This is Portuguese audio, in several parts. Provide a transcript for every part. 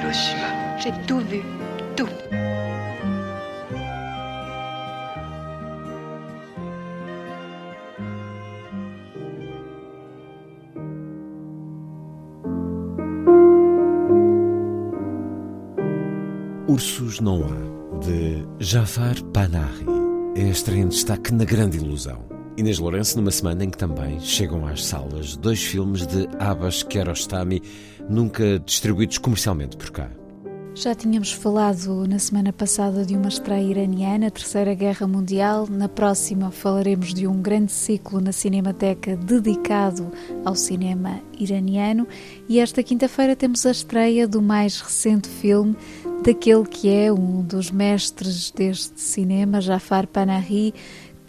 Hiroshima. J'ai tout vu. Tout. Ursos Não Há, de Jafar Panahi, é estreia em destaque na Grande Ilusão. Inês Lourenço, numa semana em que também chegam às salas dois filmes de Abbas Kiarostami, nunca distribuídos comercialmente por cá. Já tínhamos falado na semana passada de uma estreia iraniana, Terceira Guerra Mundial. Na próxima falaremos de um grande ciclo na Cinemateca dedicado ao cinema iraniano. E esta quinta-feira temos a estreia do mais recente filme daquele que é um dos mestres deste cinema, Jafar Panahi,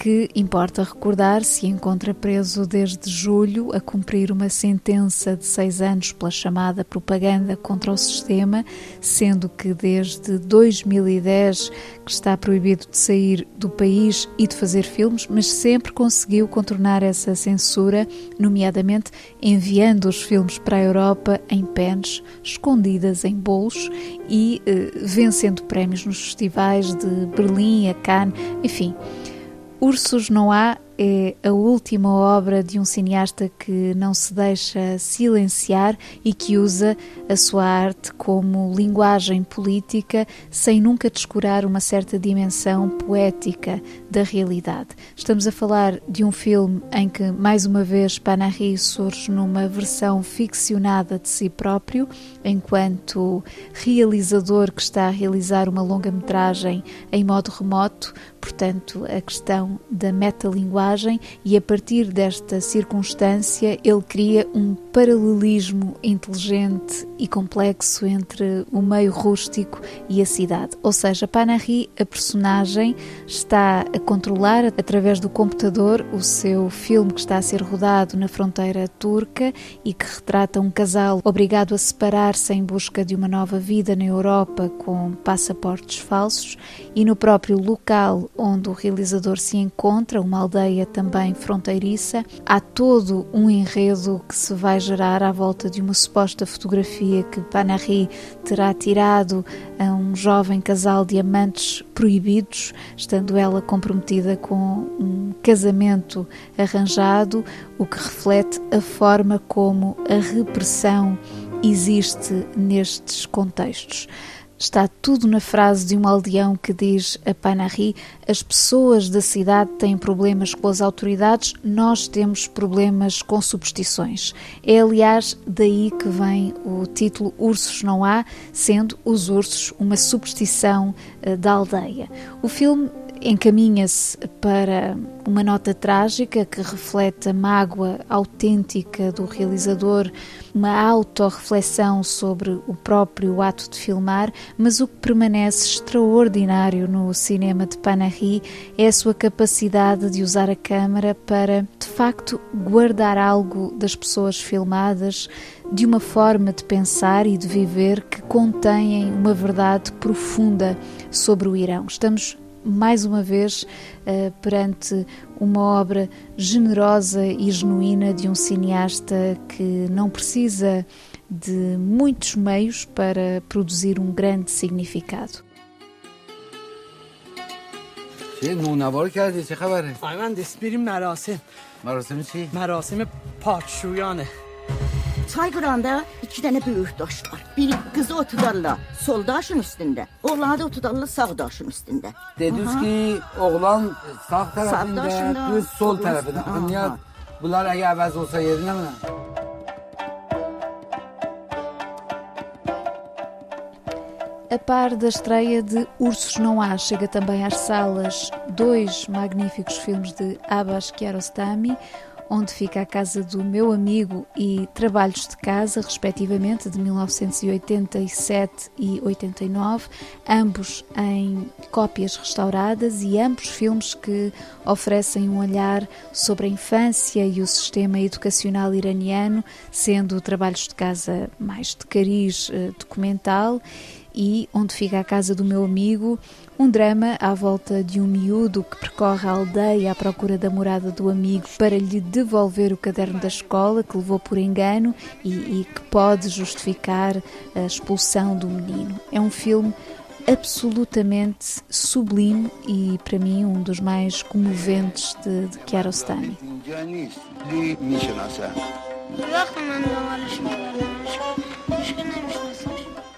que importa recordar se encontra preso desde julho a cumprir uma sentença de seis anos pela chamada propaganda contra o sistema, sendo que desde 2010 que está proibido de sair do país e de fazer filmes, mas sempre conseguiu contornar essa censura, nomeadamente enviando os filmes para a Europa em pens, escondidas em bolos e eh, vencendo prémios nos festivais de Berlim, a Cannes, enfim. Ursos Não Há é a última obra de um cineasta que não se deixa silenciar e que usa a sua arte como linguagem política sem nunca descurar uma certa dimensão poética da realidade. Estamos a falar de um filme em que, mais uma vez, Panahi surge numa versão ficcionada de si próprio, enquanto realizador que está a realizar uma longa-metragem em modo remoto, portanto, a questão da metalinguagem, e a partir desta circunstância ele cria um paralelismo inteligente e complexo entre o meio rústico e a cidade. Ou seja, Panahi, a personagem, está a controlar através do computador o seu filme que está a ser rodado na fronteira turca e que retrata um casal obrigado a separar-se em busca de uma nova vida na Europa com passaportes falsos e no próprio local onde o realizador se encontra, uma aldeia também fronteiriça, há todo um enredo que se vai gerar à volta de uma suposta fotografia que Panahi terá tirado a um jovem casal de amantes proibidos, estando ela comprometida com um casamento arranjado, o que reflete a forma como a repressão existe nestes contextos. Está tudo na frase de um aldeão que diz a Panahi: as pessoas da cidade têm problemas com as autoridades, nós temos problemas com superstições. É, aliás, daí que vem o título Ursos Não Há, sendo os ursos uma superstição uh, da aldeia. O filme encaminha-se para uma nota trágica que reflete a mágoa autêntica do realizador, uma autorreflexão sobre o próprio ato de filmar, mas o que permanece extraordinário no cinema de Panahi é a sua capacidade de usar a câmara para, de facto, guardar algo das pessoas filmadas de uma forma de pensar e de viver que contêm uma verdade profunda sobre o Irão. Estamos mais uma vez uh, perante uma obra generosa e genuína de um cineasta que não precisa de muitos meios para produzir um grande significado. چه نونوار کردی چه خبره؟ من دیست بریم مراسم مراسم چی؟ مراسم پاکشویانه Çayqıranda iki böyük daş var. Biri otudarlar sol daşın oğlanı da sağ daşın üstündə. Dediniz ki oğlan sağ tarafında, daşında, kız sol sol tarafında. üstünde. Bunlar eğer əvəz olsa yerine mi? A par da estreia de Ursos Não Há, chega também às salas dois magníficos filmes de Abbas Kiarostami, Onde Fica a Casa do Meu Amigo e Trabalhos de Casa, respectivamente, de 1987 e 89, ambos em cópias restauradas e ambos filmes que oferecem um olhar sobre a infância e o sistema educacional iraniano, sendo Trabalhos de Casa mais de cariz eh, documental e Onde Fica a Casa do Meu Amigo, um drama à volta de um miúdo que percorre a aldeia à procura da morada do amigo para lhe devolver o caderno da escola que levou por engano e, e que pode justificar a expulsão do menino. É um filme absolutamente sublime e, para mim, um dos mais comoventes de, de Kiarostami.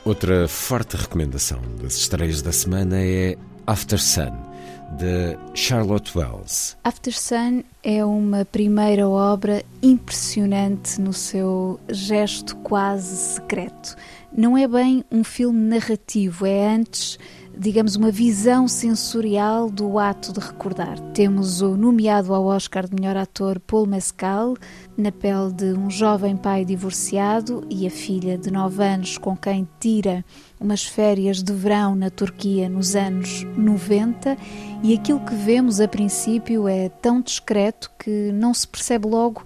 Outra forte recomendação das estreias da semana é After Sun, de Charlotte Wells. After Sun é uma primeira obra impressionante no seu gesto quase secreto. Não é bem um filme narrativo, é antes digamos, uma visão sensorial do ato de recordar. Temos o nomeado ao Oscar de melhor ator Paul Mescal, na pele de um jovem pai divorciado e a filha de 9 anos com quem tira umas férias de verão na Turquia nos anos 90 e aquilo que vemos a princípio é tão discreto que não se percebe logo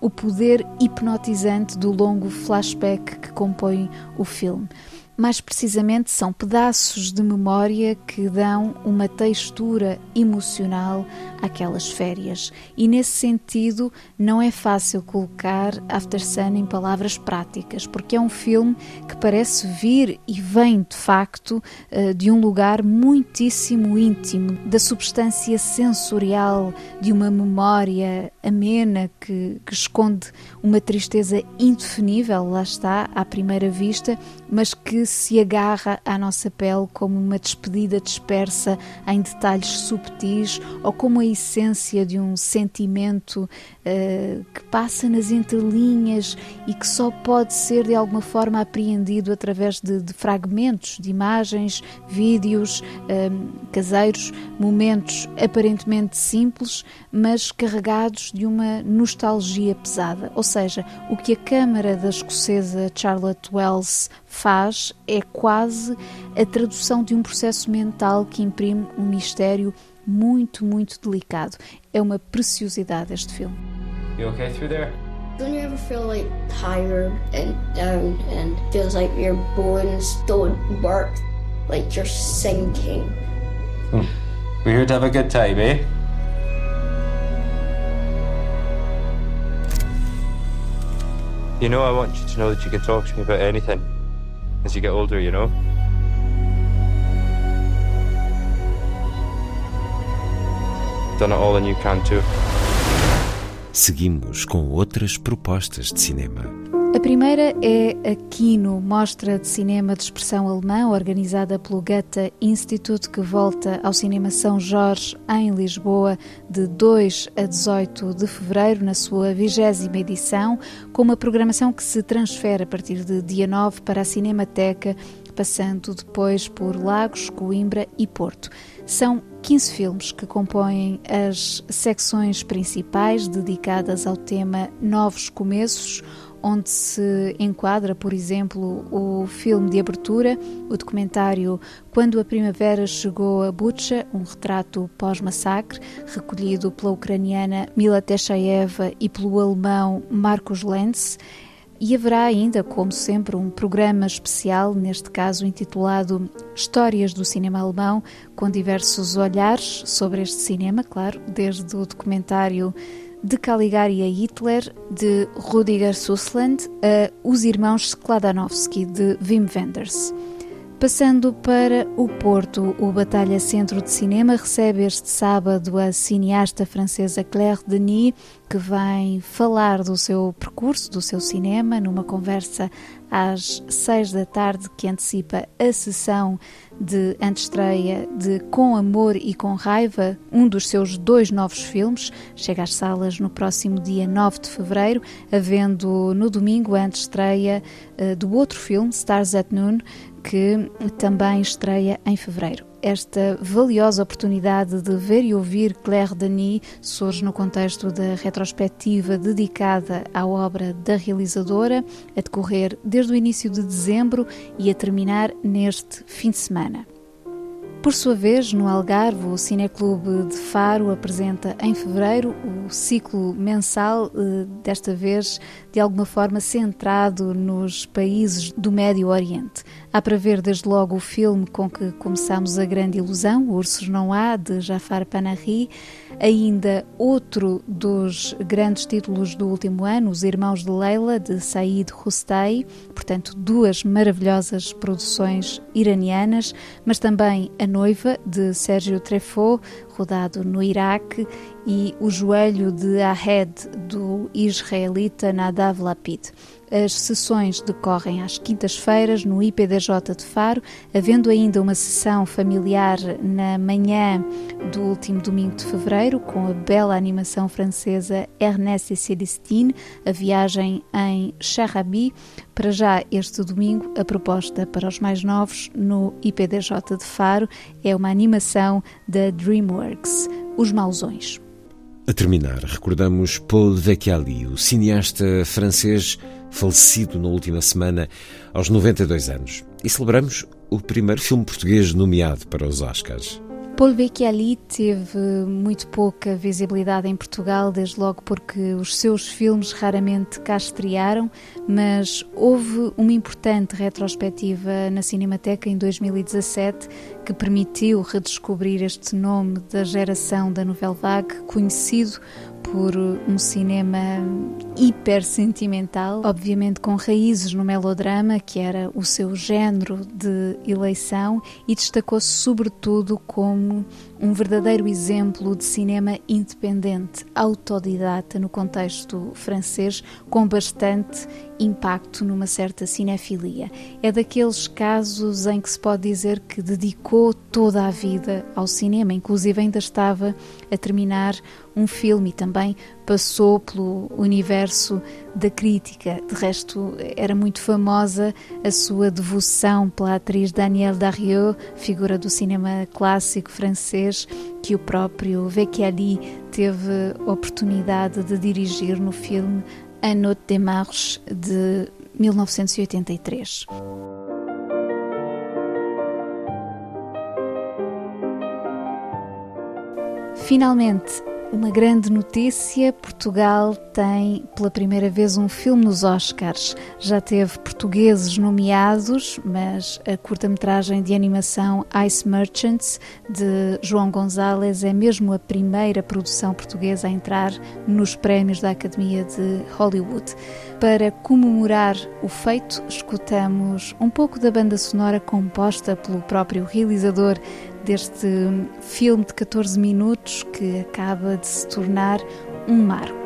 o poder hipnotizante do longo flashback que compõe o filme. Mais precisamente, são pedaços de memória que dão uma textura emocional àquelas férias. E nesse sentido, não é fácil colocar After Sun em palavras práticas, porque é um filme que parece vir e vem de facto eh, de um lugar muitíssimo íntimo, da substância sensorial de uma memória amena que, que esconde uma tristeza indefinível, lá está, à primeira vista, mas que se agarra à nossa pele como uma despedida dispersa em detalhes subtis ou como a essência de um sentimento uh, que passa nas entrelinhas e que só pode ser de alguma forma apreendido através de, de fragmentos de imagens, vídeos uh, caseiros, momentos aparentemente simples, mas carregados de uma nostalgia pesada. Ou seja, o que a Câmara da escocesa Charlotte Wells faz é quase a tradução de um processo mental que imprime um mistério muito, muito delicado. É uma preciosidade este filme. You okay through there? Don't you ever feel like tired and down and feels like your bones don't work, like you're sinking? Hmm. We're here to have a good time, eh? You know, I want you to know that you can talk to me about anything as you get older, you know? Done it all and you can too. Seguimos com outras propostas de cinema. A primeira é a Kino, mostra de cinema de expressão alemã organizada pelo Goethe Institute, que volta ao Cinema São Jorge, em Lisboa, de 2 a 18 de fevereiro, na sua vigésima edição, com uma programação que se transfere a partir de dia 9 para a Cinemateca, passando depois por Lagos, Coimbra e Porto. São 15 filmes que compõem as secções principais dedicadas ao tema Novos Começos onde se enquadra, por exemplo, o filme de abertura, o documentário Quando a Primavera Chegou a Butcha, um retrato pós-massacre, recolhido pela ucraniana Mila Teshaeva e pelo alemão Marcos Lenz. E haverá ainda, como sempre, um programa especial, neste caso intitulado Histórias do Cinema Alemão, com diversos olhares sobre este cinema, claro, desde o documentário de Caligari a Hitler, de Rudiger Sussland, a Os Irmãos Skladanovsky, de Wim Wenders. Passando para o Porto, o Batalha Centro de Cinema recebe este sábado a cineasta francesa Claire Denis, que vem falar do seu percurso, do seu cinema, numa conversa às seis da tarde que antecipa a sessão de antestreia de Com Amor e Com Raiva, um dos seus dois novos filmes, chega às salas no próximo dia 9 de fevereiro, havendo no domingo a antestreia uh, do outro filme, Stars at Noon, que também estreia em fevereiro. Esta valiosa oportunidade de ver e ouvir Claire Denis surge no contexto da retrospectiva dedicada à obra da realizadora, a decorrer desde o início de dezembro e a terminar neste fim de semana. Por sua vez, no Algarve, o Cineclube de Faro apresenta em fevereiro o ciclo mensal, eh, desta vez de alguma forma centrado nos países do Médio Oriente. Há para ver desde logo o filme com que começamos a grande ilusão, Ursos Não Há, de Jafar Panahi, ainda outro dos grandes títulos do último ano, Os Irmãos de Leila, de Said Rustai, portanto, duas maravilhosas produções iranianas, mas também A Noiva, de Sérgio Treffaut, rodado no Iraque, e O Joelho de Ahed, do israelita Nadav Lapid. As sessões decorrem às quintas-feiras no IPDJ de Faro, havendo ainda uma sessão familiar na manhã do último domingo de fevereiro, com a bela animação francesa Ernest et Célestine, a viagem em Charabi. Para já, este domingo, a proposta para os mais novos no IPDJ de Faro é uma animação da DreamWorks, Os Mausões. A terminar, recordamos Paul Vecchiali, o cineasta francês falecido na última semana aos 92 anos. E celebramos o primeiro filme português nomeado para os Oscars. Paul Vecchiali teve muito pouca visibilidade em Portugal, desde logo porque os seus filmes raramente cá estrearam, mas houve uma importante retrospectiva na Cinemateca em 2017 que permitiu redescobrir este nome da geração da Nouvelle Vague, conhecido por um cinema hiper sentimental, obviamente com raízes no melodrama, que era o seu género de eleição, e destacou-se sobretudo como um verdadeiro exemplo de cinema independente, autodidata no contexto francês, com bastante impacto numa certa cinefilia. É daqueles casos em que se pode dizer que dedicou toda a vida ao cinema, inclusive ainda estava a terminar um filme e também passou pelo universo da crítica. De resto, era muito famosa a sua devoção pela atriz Danielle Darrieux, figura do cinema clássico francês, que o próprio Vecchiali teve oportunidade de dirigir no filme A Note de Marche de 1983. Finalmente, uma grande notícia: Portugal tem pela primeira vez um filme nos Oscars. Já teve portugueses nomeados, mas a curta-metragem de animação Ice Merchants de João Gonzalez é mesmo a primeira produção portuguesa a entrar nos prémios da Academia de Hollywood. Para comemorar o feito, escutamos um pouco da banda sonora composta pelo próprio realizador deste filme de 14 minutos que acaba de se tornar um marco.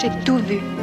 J'ai tout vu.